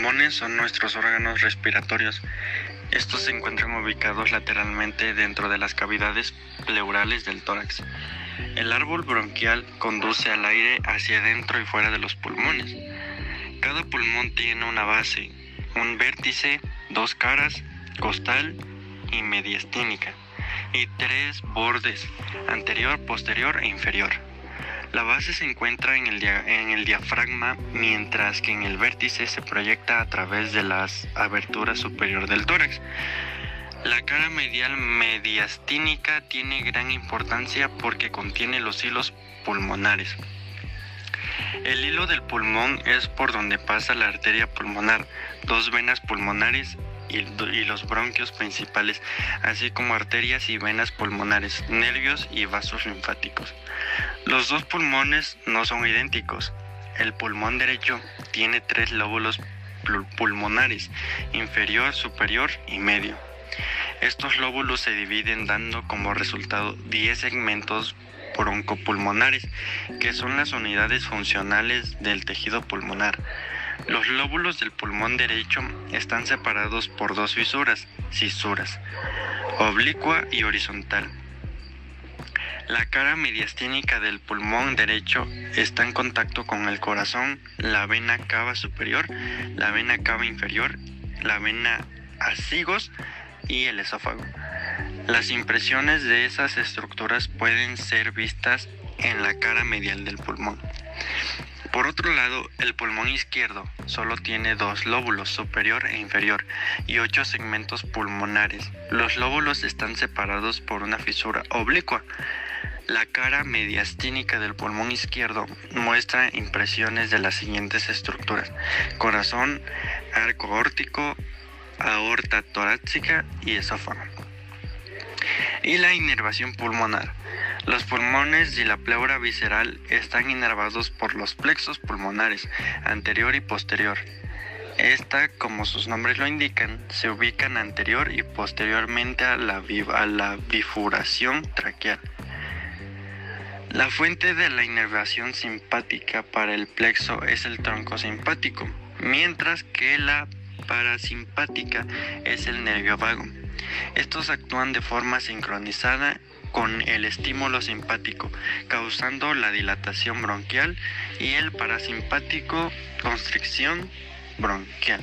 pulmones son nuestros órganos respiratorios. Estos se encuentran ubicados lateralmente dentro de las cavidades pleurales del tórax. El árbol bronquial conduce al aire hacia adentro y fuera de los pulmones. Cada pulmón tiene una base, un vértice, dos caras, costal y mediastínica, y tres bordes, anterior, posterior e inferior. La base se encuentra en el, diafragma, mientras que en el vértice se proyecta a través de las aberturas superior del tórax. La cara medial mediastínica tiene gran importancia porque contiene los hilos pulmonares. El hilo del pulmón es por donde pasa la arteria pulmonar, dos venas pulmonares y, los bronquios principales, así como arterias y venas pulmonares, nervios y vasos linfáticos. Los dos pulmones no son idénticos. El pulmón derecho tiene tres lóbulos pulmonares, inferior, superior y medio. Estos lóbulos se dividen dando como resultado 10 segmentos broncopulmonares, que son las unidades funcionales del tejido pulmonar. Los lóbulos del pulmón derecho están separados por dos fisuras, cisuras, oblicua y horizontal. La cara mediastínica del pulmón derecho está en contacto con el corazón, la vena cava superior, la vena cava inferior, la vena acigos y el esófago. Las impresiones de esas estructuras pueden ser vistas en la cara medial del pulmón. Por otro lado, el pulmón izquierdo solo tiene dos lóbulos, superior e inferior, y ocho segmentos pulmonares. Los lóbulos están separados por una fisura oblicua. La cara mediastínica del pulmón izquierdo muestra impresiones de las siguientes estructuras: corazón, arco órtico, aorta torácica y esófago. Y la inervación pulmonar. Los pulmones y la pleura visceral están inervados por los plexos pulmonares anterior y posterior. Esta, como sus nombres lo indican, se ubican anterior y posteriormente a la, a la bifuración traqueal. La fuente de la inervación simpática para el plexo es el tronco simpático, mientras que la parasimpática es el nervio vago. Estos actúan de forma sincronizada con el estímulo simpático, causando la dilatación bronquial y el parasimpático constricción bronquial.